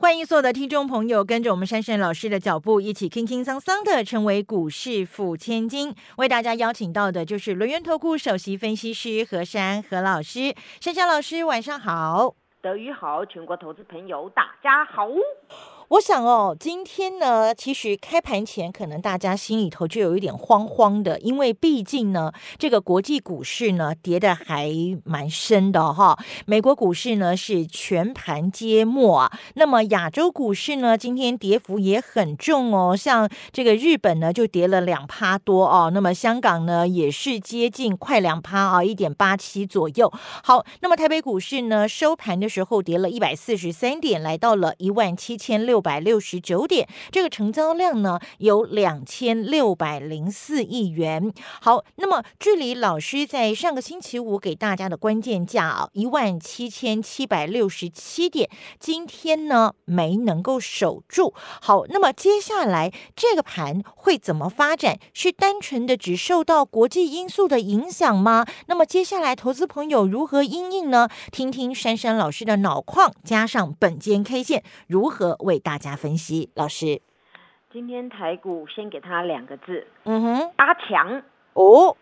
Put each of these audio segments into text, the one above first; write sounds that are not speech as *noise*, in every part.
欢迎所有的听众朋友跟着我们珊珊老师的脚步，一起轻轻桑桑的成为股市富千金。为大家邀请到的就是轮源投顾首席分析师何珊何老师。珊珊老师，晚上好。德语好，全国投资朋友大家好。我想哦，今天呢，其实开盘前可能大家心里头就有一点慌慌的，因为毕竟呢，这个国际股市呢跌的还蛮深的哈。美国股市呢是全盘皆末啊，那么亚洲股市呢今天跌幅也很重哦，像这个日本呢就跌了两趴多哦，那么香港呢也是接近快两趴啊，一点八七左右。好，那么台北股市呢收盘的时候跌了一百四十三点，来到了一万七千六。六百六十九点，这个成交量呢有两千六百零四亿元。好，那么距离老师在上个星期五给大家的关键价啊一万七千七百六十七点，今天呢没能够守住。好，那么接下来这个盘会怎么发展？是单纯的只受到国际因素的影响吗？那么接下来投资朋友如何应应呢？听听珊珊老师的脑矿加上本间 K 线如何为。大家分析，老师，今天台股先给他两个字，嗯哼，阿强。哦。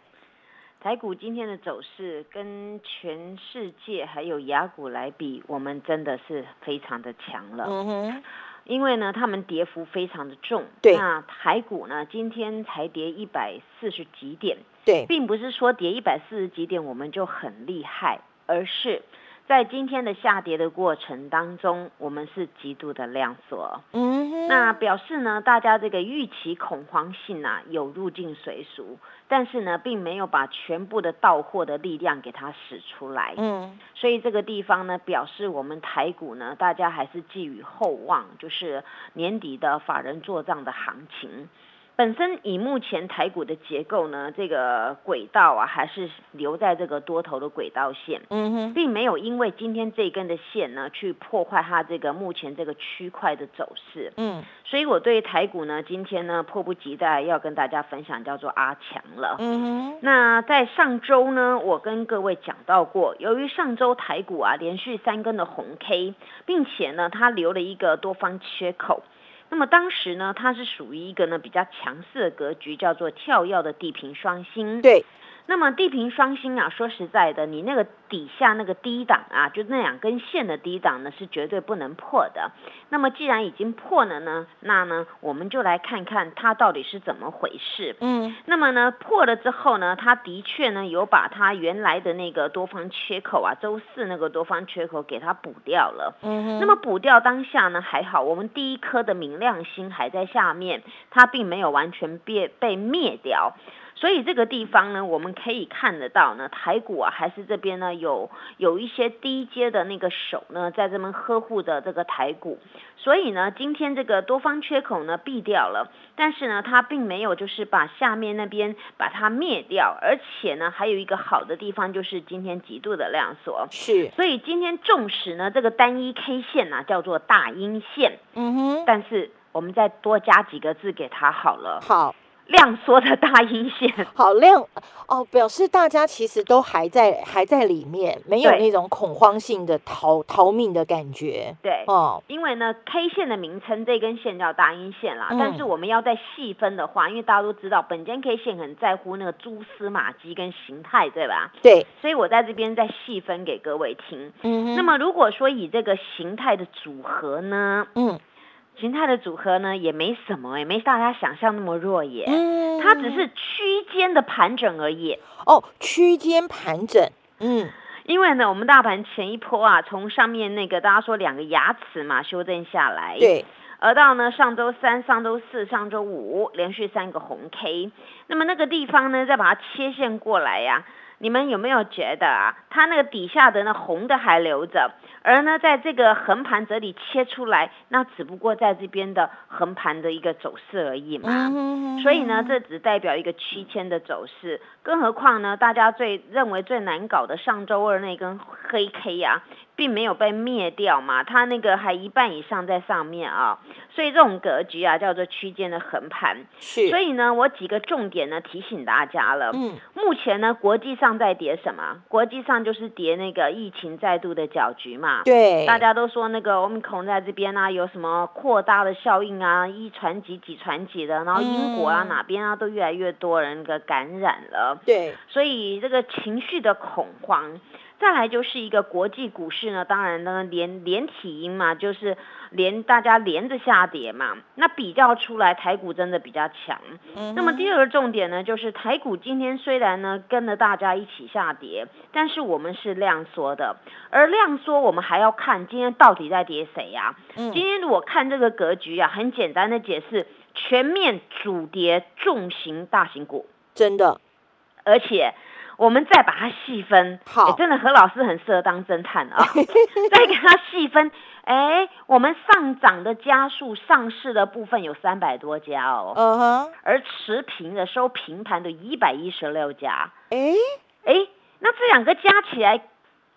台股今天的走势跟全世界还有雅股来比，我们真的是非常的强了，嗯哼，因为呢，他们跌幅非常的重，对，那台股呢，今天才跌一百四十几点，对，并不是说跌一百四十几点我们就很厉害，而是。在今天的下跌的过程当中，我们是极度的量缩，嗯，那表示呢，大家这个预期恐慌性啊有入境随俗，但是呢，并没有把全部的到货的力量给它使出来，嗯，所以这个地方呢，表示我们台股呢，大家还是寄予厚望，就是年底的法人做账的行情。本身以目前台股的结构呢，这个轨道啊，还是留在这个多头的轨道线，嗯哼，并没有因为今天这根的线呢，去破坏它这个目前这个区块的走势，嗯，所以我对台股呢，今天呢，迫不及待要跟大家分享叫做阿强了，嗯哼，那在上周呢，我跟各位讲到过，由于上周台股啊连续三根的红 K，并且呢，它留了一个多方缺口。那么当时呢，它是属于一个呢比较强势的格局，叫做跳跃的地平双星。对。那么地平双星啊，说实在的，你那个底下那个低档啊，就那两根线的低档呢，是绝对不能破的。那么既然已经破了呢，那呢，我们就来看看它到底是怎么回事。嗯。那么呢，破了之后呢，它的确呢有把它原来的那个多方缺口啊，周四那个多方缺口给它补掉了。嗯那么补掉当下呢还好，我们第一颗的明亮星还在下面，它并没有完全被被灭掉。所以这个地方呢，我们可以看得到呢，台股啊，还是这边呢有有一些低阶的那个手呢，在这边呵护的这个台股。所以呢，今天这个多方缺口呢避掉了，但是呢，它并没有就是把下面那边把它灭掉，而且呢，还有一个好的地方就是今天极度的量缩。是。所以今天纵使呢这个单一 K 线呢叫做大阴线，嗯哼，但是我们再多加几个字给它好了。好。量缩的大阴线，好量哦，表示大家其实都还在还在里面，没有那种恐慌性的逃逃命的感觉。对，哦，因为呢，K 线的名称这根线叫大阴线啦，但是我们要再细分的话，因为大家都知道，本间 K 线很在乎那个蛛丝马迹跟形态，对吧？对，所以我在这边再细分给各位听。嗯，那么如果说以这个形态的组合呢，嗯。形态的组合呢，也没什么，也没大家想象那么弱耶。嗯，它只是区间的盘整而已。哦，区间盘整。嗯，因为呢，我们大盘前一波啊，从上面那个大家说两个牙齿嘛修正下来，对，而到呢上周三、上周四、上周五连续三个红 K，那么那个地方呢，再把它切线过来呀。你们有没有觉得啊，它那个底下的那红的还留着，而呢，在这个横盘这里切出来，那只不过在这边的横盘的一个走势而已嘛。所以呢，这只代表一个区间的走势。更何况呢，大家最认为最难搞的上周二那根黑 K 呀。并没有被灭掉嘛，它那个还一半以上在上面啊，所以这种格局啊叫做区间的横盘。是，所以呢，我几个重点呢提醒大家了。嗯，目前呢，国际上在跌什么？国际上就是跌那个疫情再度的搅局嘛。对，大家都说那个我们孔在这边啊，有什么扩大的效应啊，一传几几传几的，然后英国啊哪边啊都越来越多人个感染了。对，所以这个情绪的恐慌。再来就是一个国际股市呢，当然呢连连体音嘛，就是连大家连着下跌嘛。那比较出来，台股真的比较强。那么第二个重点呢，就是台股今天虽然呢跟着大家一起下跌，但是我们是量缩的。而量缩，我们还要看今天到底在跌谁呀？今天如果看这个格局啊，很简单的解释，全面主跌重型大型股，真的，而且。我们再把它细分，好，真的何老师很适合当侦探啊！*laughs* 再给它细分，哎，我们上涨的加速，上市的部分有三百多家哦，嗯哼，而持平的收平盘的一百一十六家，哎哎，那这两个加起来，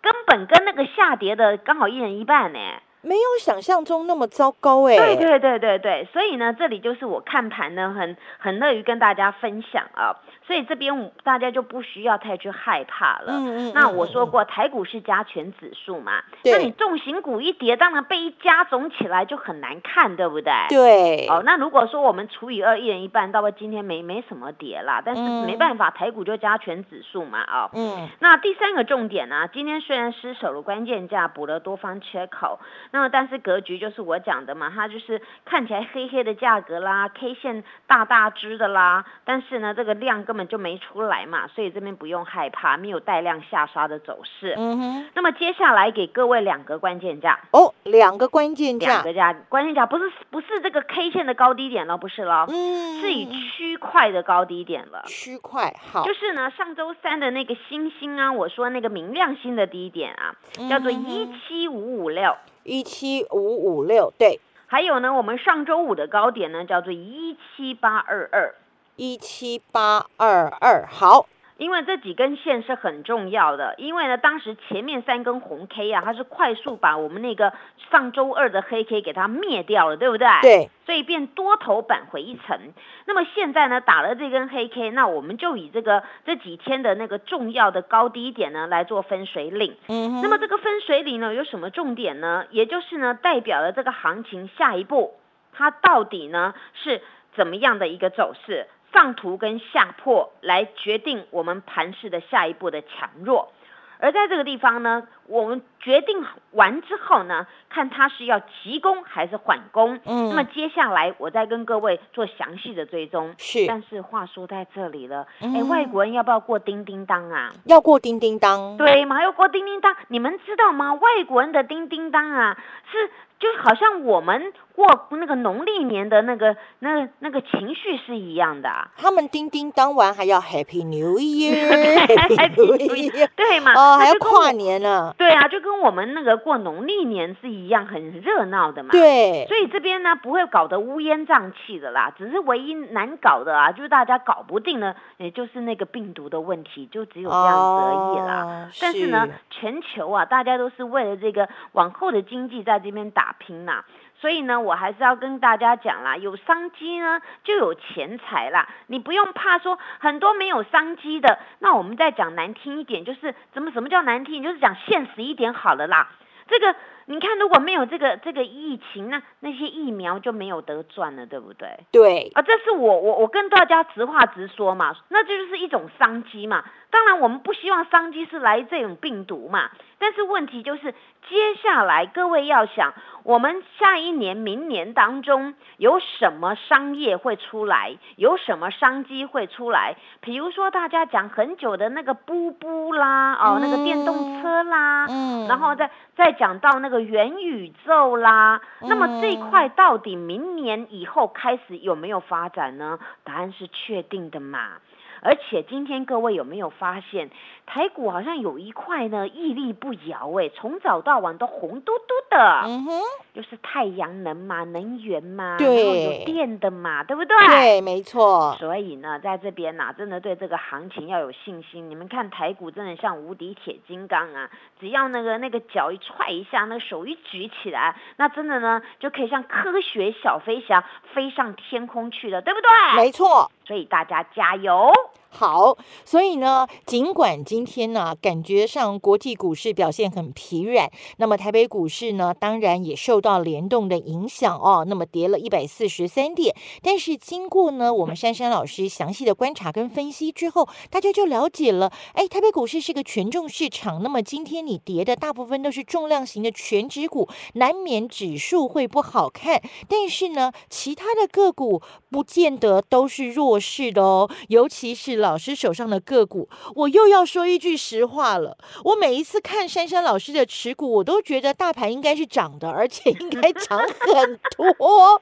根本跟那个下跌的刚好一人一半呢。没有想象中那么糟糕哎，对对对对对，所以呢，这里就是我看盘呢，很很乐于跟大家分享啊，所以这边大家就不需要太去害怕了。嗯嗯。那我说过，台股是加权指数嘛，那你重型股一跌，当然被一加总起来就很难看，对不对？对。哦，那如果说我们除以二，一人一半，到了今天没没什么跌啦，但是没办法，台股就加权指数嘛哦。嗯。那第三个重点呢，今天虽然失守了关键价，补了多方缺口。那么，但是格局就是我讲的嘛，它就是看起来黑黑的价格啦，K 线大大只的啦，但是呢，这个量根本就没出来嘛，所以这边不用害怕，没有带量下杀的走势。嗯哼。那么接下来给各位两个关键价哦，两个关键价，两个价，关键价不是不是这个 K 线的高低点了，不是了，嗯，是以区块的高低点了。区块好，就是呢，上周三的那个星星啊，我说那个明亮星的低点啊，叫做一七五五六。一七五五六对，还有呢，我们上周五的高点呢叫做一七八二二，一七八二二好。因为这几根线是很重要的，因为呢，当时前面三根红 K 啊，它是快速把我们那个上周二的黑 K 给它灭掉了，对不对？对。所以变多头板回一层。那么现在呢，打了这根黑 K，那我们就以这个这几天的那个重要的高低点呢来做分水岭。嗯。那么这个分水岭呢有什么重点呢？也就是呢，代表了这个行情下一步它到底呢是怎么样的一个走势？上图跟下破来决定我们盘势的下一步的强弱，而在这个地方呢，我们决定完之后呢，看它是要急攻还是缓攻。嗯，那么接下来我再跟各位做详细的追踪。是，但是话说在这里了，哎，外国人要不要过叮叮当啊？要过叮叮当。对嘛，要过叮叮当。你们知道吗？外国人的叮叮当啊，是。就好像我们过那个农历年的那个、那、那个情绪是一样的。他们叮叮当完还要 Happy New Year，Happy *laughs* New Year，对嘛？哦，还要跨年呢。对啊，就跟我们那个过农历年是一样，很热闹的嘛。对。所以这边呢，不会搞得乌烟瘴气的啦。只是唯一难搞的啊，就是大家搞不定的，也就是那个病毒的问题，就只有这样子而已啦。但是呢，全球啊，大家都是为了这个往后的经济在这边打。打拼呐，所以呢，我还是要跟大家讲啦，有商机呢就有钱财啦，你不用怕说很多没有商机的。那我们再讲难听一点，就是怎么什么叫难听，就是讲现实一点好了啦。这个你看，如果没有这个这个疫情，那那些疫苗就没有得赚了，对不对？对啊，这是我我我跟大家直话直说嘛，那这就是一种商机嘛。当然，我们不希望商机是来这种病毒嘛。但是问题就是，接下来各位要想，我们下一年、明年当中有什么商业会出来，有什么商机会出来？比如说大家讲很久的那个布布啦，哦，那个电动车啦，嗯，然后再再讲到那个元宇宙啦，那么这一块到底明年以后开始有没有发展呢？答案是确定的嘛。而且今天各位有没有发现，台股好像有一块呢屹立不摇哎，从早到晚都红嘟嘟的，嗯哼，就是太阳能嘛，能源嘛，对然后有电的嘛，对不对？对，没错，所以呢，在这边呐、真的对这个行情要有信心。你们看台股真的像无敌铁金刚啊，只要那个那个脚一踹一下，那个手一举起来，那真的呢就可以像科学小飞侠飞上天空去了，对不对？没错。所以大家加油！好，所以呢，尽管今天呢，感觉上国际股市表现很疲软，那么台北股市呢，当然也受到联动的影响哦，那么跌了一百四十三点。但是经过呢，我们珊珊老师详细的观察跟分析之后，大家就了解了，哎，台北股市是个权重市场，那么今天你跌的大部分都是重量型的全指股，难免指数会不好看。但是呢，其他的个股不见得都是弱势的哦，尤其是老师手上的个股，我又要说一句实话了。我每一次看珊珊老师的持股，我都觉得大盘应该是涨的，而且应该涨很多。*laughs* 哦，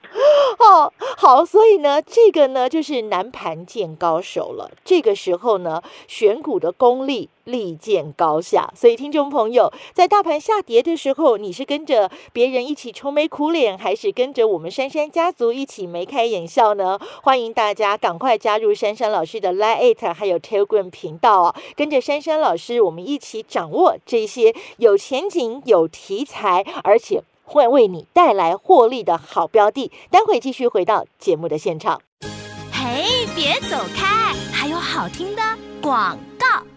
好，所以呢，这个呢就是南盘见高手了。这个时候呢，选股的功力。力见高下，所以听众朋友，在大盘下跌的时候，你是跟着别人一起愁眉苦脸，还是跟着我们珊珊家族一起眉开眼笑呢？欢迎大家赶快加入珊珊老师的 Line It 还有 Telegram 频道啊，跟着珊珊老师，我们一起掌握这些有前景、有题材，而且会为你带来获利的好标的。待会继续回到节目的现场。嘿，别走开，还有好听的广告。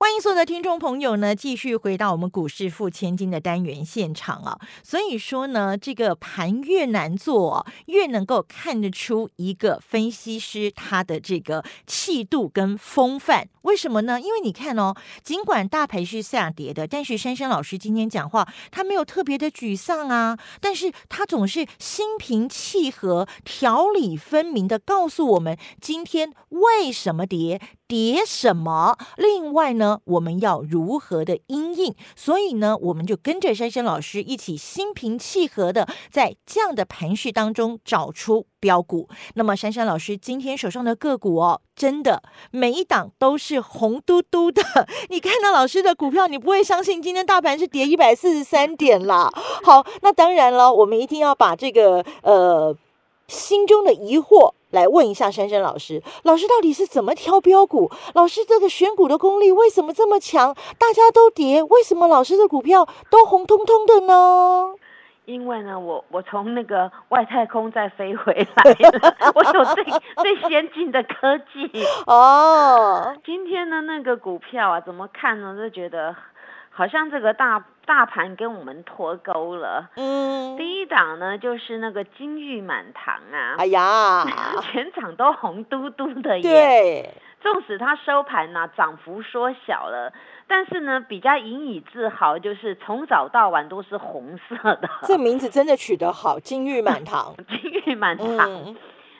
欢迎所有的听众朋友呢，继续回到我们股市付千金的单元现场啊。所以说呢，这个盘越难做，越能够看得出一个分析师他的这个气度跟风范。为什么呢？因为你看哦，尽管大盘是下跌的，但是珊珊老师今天讲话，他没有特别的沮丧啊，但是他总是心平气和、条理分明的告诉我们今天为什么跌。叠什么？另外呢，我们要如何的因应？所以呢，我们就跟着珊珊老师一起心平气和的，在这样的盘序当中找出标股。那么，珊珊老师今天手上的个股哦，真的每一档都是红嘟嘟的。你看到老师的股票，你不会相信今天大盘是跌一百四十三点啦。好，那当然了，我们一定要把这个呃心中的疑惑。来问一下珊珊老师，老师到底是怎么挑标股？老师这个选股的功力为什么这么强？大家都跌，为什么老师的股票都红彤彤的呢？因为呢，我我从那个外太空再飞回来了，*laughs* 我有最最先进的科技哦。今天的那个股票啊，怎么看呢？就觉得好像这个大大盘跟我们脱钩了。嗯，第一档呢，就是那个金玉满堂啊，哎呀，*laughs* 全场都红嘟嘟的耶。对，纵使它收盘呢、涨幅缩小了，但是呢，比较引以自豪就是从早到晚都是红色的。这名字真的取得好，金玉满堂。*laughs* 金玉满堂。嗯，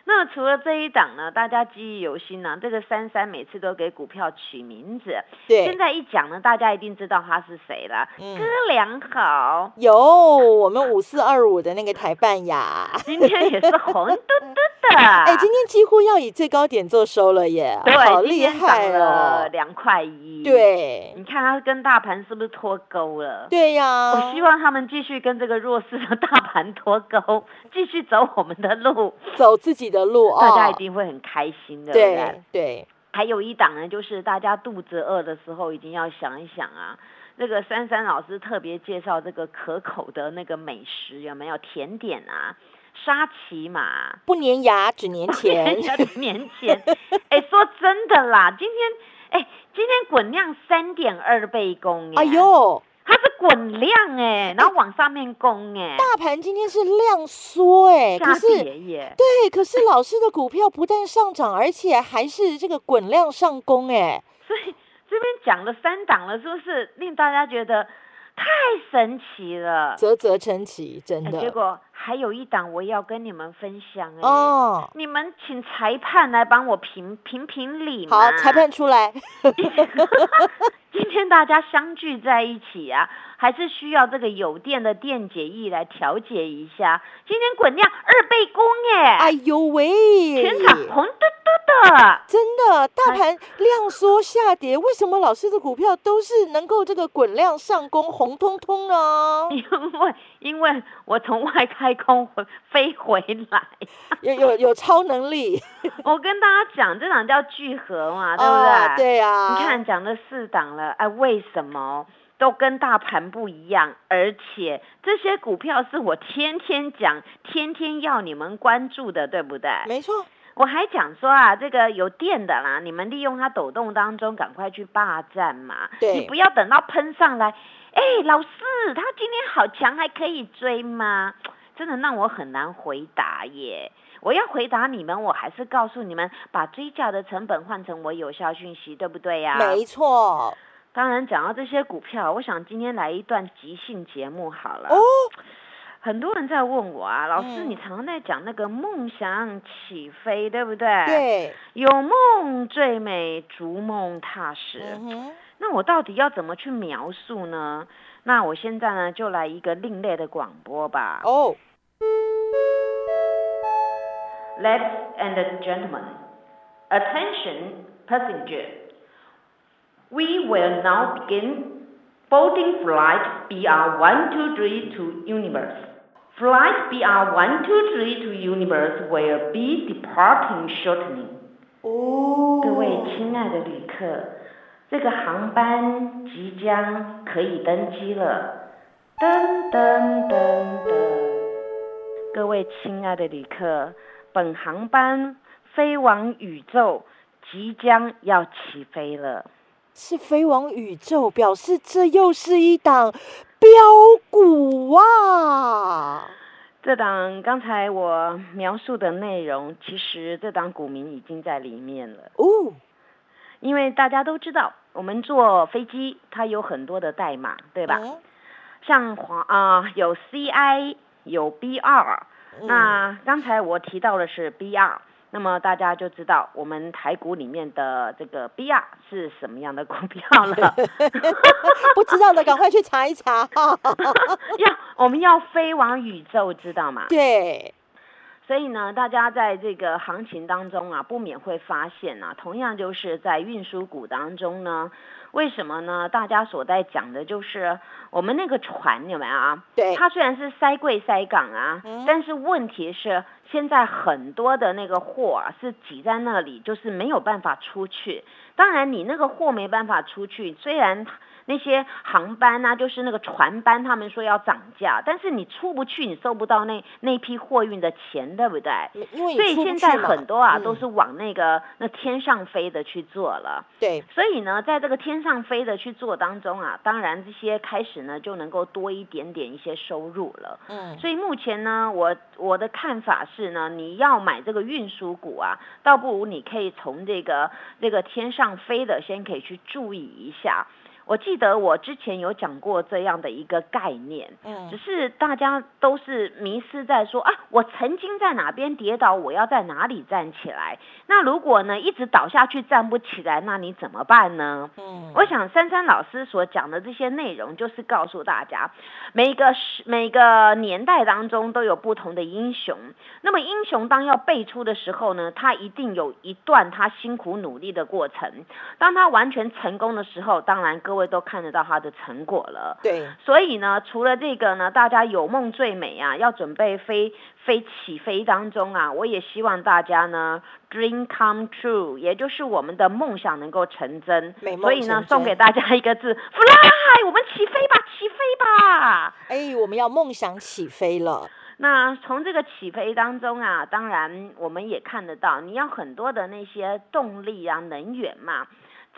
那除了这一档呢，大家记忆犹新呢、这个珊珊每次都给股票取名字，对现，在一讲呢，大家一定知道他是谁了。嗯哥良好，有我们五四二五的那个台办呀。今天也是红嘟嘟的。*laughs* 哎，今天几乎要以最高点做收了耶，对，好厉害了哦！两块一。，对，你看它跟大盘是不是脱钩了？对呀。我希望他们继续跟这个弱势的大盘脱钩，继续走我们的路，走自己的大家一定会很开心的。对不对还有一档呢，就是大家肚子饿的时候，一定要想一想啊。那个珊珊老师特别介绍这个可口的那个美食，有没有甜点啊？沙琪玛，不粘牙只粘钱。人家的年前，*laughs* 哎，说真的啦，今天哎，今天滚量三点二倍攻，哎呦，它是滚量哎，然后往上面攻哎，大盘今天是量缩哎，可是耶，对，可是老师的股票不但上涨，而且还是这个滚量上攻哎，所以这边讲了三档了，是不是令大家觉得？太神奇了，啧啧称奇，真的。结果还有一档我要跟你们分享哎，哦，你们请裁判来帮我评评评理好，裁判出来。*laughs* 今天大家相聚在一起啊，还是需要这个有电的电解液来调节一下。今天滚量二倍攻耶！哎呦喂，全场红嘟嘟的，真的大盘量缩下跌，为什么老师的股票都是能够这个滚量上攻，红彤彤呢？*laughs* 因为因为我从外太空回飞回来，有有有超能力。我跟大家讲，这档叫聚合嘛，对不对？对呀。你看讲了四档了。哎，为什么都跟大盘不一样？而且这些股票是我天天讲、天天要你们关注的，对不对？没错，我还讲说啊，这个有电的啦，你们利用它抖动当中，赶快去霸占嘛。对，你不要等到喷上来，哎，老师，他今天好强，还可以追吗？真的让我很难回答耶。我要回答你们，我还是告诉你们，把追价的成本换成我有效讯息，对不对呀？没错。当然，讲到这些股票，我想今天来一段即兴节目好了。哦，很多人在问我啊，老师，你常常在讲那个梦想起飞，对不对？对。有梦最美，逐梦踏实。嗯那我到底要怎么去描述呢？那我现在呢，就来一个另类的广播吧。哦。Ladies and gentlemen, attention, passenger. We will now begin boarding flight BR123 to Universe. Flight BR123 to Universe will be departing shortly. 哦，各位亲爱的旅客， 这个航班即将可以登机了。噔噔噔噔，各位亲爱的旅客，本航班飞往宇宙即将要起飞了。是飞往宇宙，表示这又是一档标股啊！这档刚才我描述的内容，其实这档股民已经在里面了哦。因为大家都知道，我们坐飞机它有很多的代码，对吧？像华啊，有 CI，有 BR。那刚才我提到的是 BR。那么大家就知道我们台股里面的这个 BR 是什么样的股票了。*laughs* 不知道的赶快去查一查。*laughs* 要我们要飞往宇宙，知道吗？对。所以呢，大家在这个行情当中啊，不免会发现啊，同样就是在运输股当中呢。为什么呢？大家所在讲的就是我们那个船有没有啊？对，它虽然是塞柜塞港啊，但是问题是现在很多的那个货啊是挤在那里，就是没有办法出去。当然，你那个货没办法出去，虽然。那些航班啊，就是那个船班，他们说要涨价，但是你出不去，你收不到那那批货运的钱，对不对？所以现在很多啊，都是往那个那天上飞的去做了。对。所以呢，在这个天上飞的去做当中啊，当然这些开始呢就能够多一点点一些收入了。嗯。所以目前呢，我我的看法是是呢，你要买这个运输股啊，倒不如你可以从这个这个天上飞的先可以去注意一下。我记得我之前有讲过这样的一个概念，嗯，只是大家都是迷失在说啊，我曾经在哪边跌倒，我要在哪里站起来。那如果呢一直倒下去站不起来，那你怎么办呢？嗯，我想珊珊老师所讲的这些内容，就是告诉大家，每个时每个年代当中都有不同的英雄。那么英雄当要辈出的时候呢，他一定有一段他辛苦努力的过程。当他完全成功的时候，当然各。位都看得到它的成果了，对，所以呢，除了这个呢，大家有梦最美啊，要准备飞飞起飞当中啊，我也希望大家呢，dream come true，也就是我们的梦想能够成真，所以呢，送给大家一个字，fly，我们起飞吧，起飞吧，哎，我们要梦想起飞了。那从这个起飞当中啊，当然我们也看得到，你要很多的那些动力啊、能源嘛。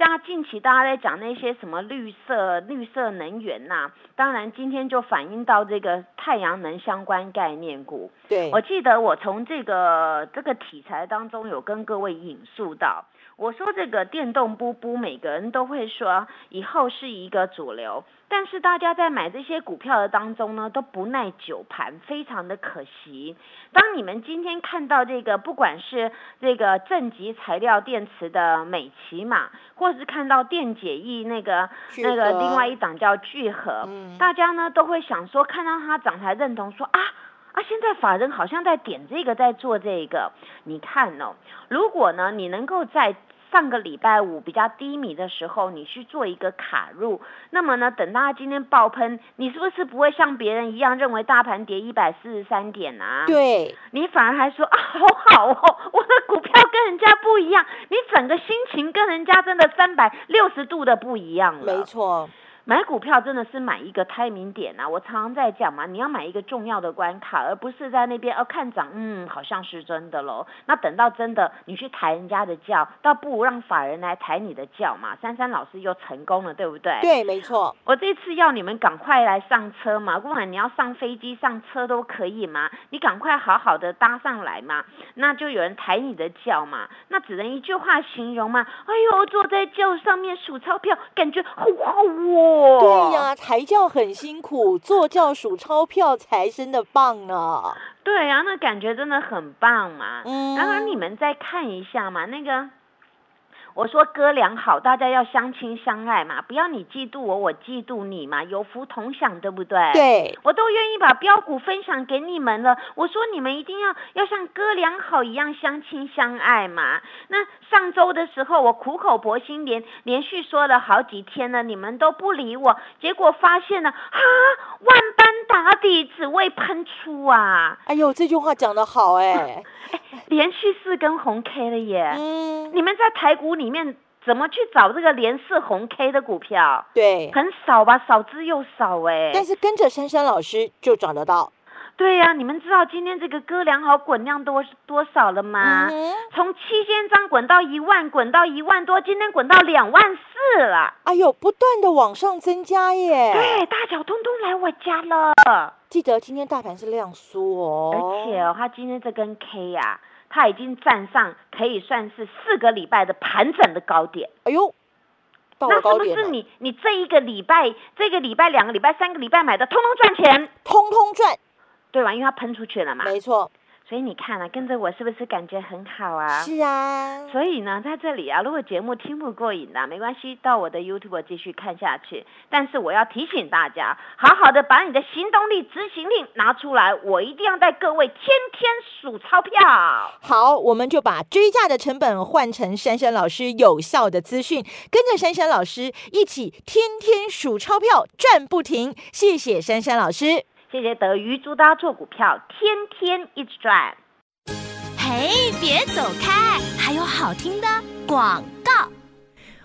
加近期大家在讲那些什么绿色、绿色能源呐、当然今天就反映到这个太阳能相关概念股。对，我记得我从这个这个题材当中有跟各位引述到，我说这个电动布布，每个人都会说以后是一个主流，但是大家在买这些股票的当中呢，都不耐久盘，非常的可惜。当你们今天看到这个，不管是这个正极材料电池的美骑马，或是看到电解液那个那个另外一档叫聚合，嗯大家呢都会想说，看到它涨才认同说啊。啊，现在法人好像在点这个，在做这个。你看哦，如果呢，你能够在上个礼拜五比较低迷的时候，你去做一个卡入，那么呢，等到它今天爆喷，你是不是不会像别人一样认为大盘跌一百四十三点啊？对，你反而还说啊，好好哦，*laughs* 我的股票跟人家不一样，你整个心情跟人家真的三百六十度的不一样了。没错，买股票真的是买一个 timing 点啊，我常常在讲嘛，你要买一个重要的关卡，而不是在那边哦看涨，嗯，好像是真的喽。那等到真的你去抬人家的轿，倒不如让法人来抬你的轿嘛。珊珊老师又成功了，对不对？对，没错，我这次要你们赶快来上车嘛，不管你要上飞机、上车都可以嘛，你赶快好好的搭上来嘛，那就有人抬你的轿嘛，那只能一句话形容嘛，哎呦，坐在轿上面数钞票，感觉好好哦。对呀，抬轿很辛苦，坐轿数钞票才真的棒呢。对呀、那感觉真的很棒嘛。嗯，然后你们再看一下嘛，那个。我说哥俩好，大家要相亲相爱嘛，不要你嫉妒我，我嫉妒你嘛，有福同享，对不对？对，我都愿意把标股分享给你们了。我说你们一定要要像哥俩好一样相亲相爱嘛。那上周的时候，我苦口婆心连连续说了好几天了，你们都不理我，结果发现了啊，万般打底只为喷出啊，哎呦，这句话讲得好哎，*laughs* 连续四根红 K 了耶。嗯，你们在台股里面怎么去找这个连四红 K 的股票？对，很少吧，少之又少哎。但是跟着珊珊老师就找得到，对呀、你们知道今天这个哥良好滚量多多少了吗？嗯，从七千张滚到一万，滚到一万多，今天滚到两万四了。哎呦，不断的往上增加耶。对，大脚通通来我家了。记得今天大盘是量缩哦，而且哦，它今天这根 K 呀、它已经站上可以算是四个礼拜的盘整的高点。哎呦，那是不是你你这一个礼拜、这个礼拜、两个礼拜、三个礼拜买的，通通赚钱，通通赚，对吧？因为它喷出去了嘛。没错，所以你看啊，跟着我是不是感觉很好啊？是啊，所以呢，在这里啊，如果节目听不过瘾的，没关系，到我的 YouTube 继续看下去。但是我要提醒大家，好好的把你的行动力、执行力拿出来，我一定要带各位天天数钞票。好，我们就把追价的成本换成珊珊老师有效的资讯，跟着珊珊老师一起天天数钞票赚不停。谢谢珊珊老师。谢谢德瑜，祝大家做股票天天一直赚。嘿，别走开，还有好听的广。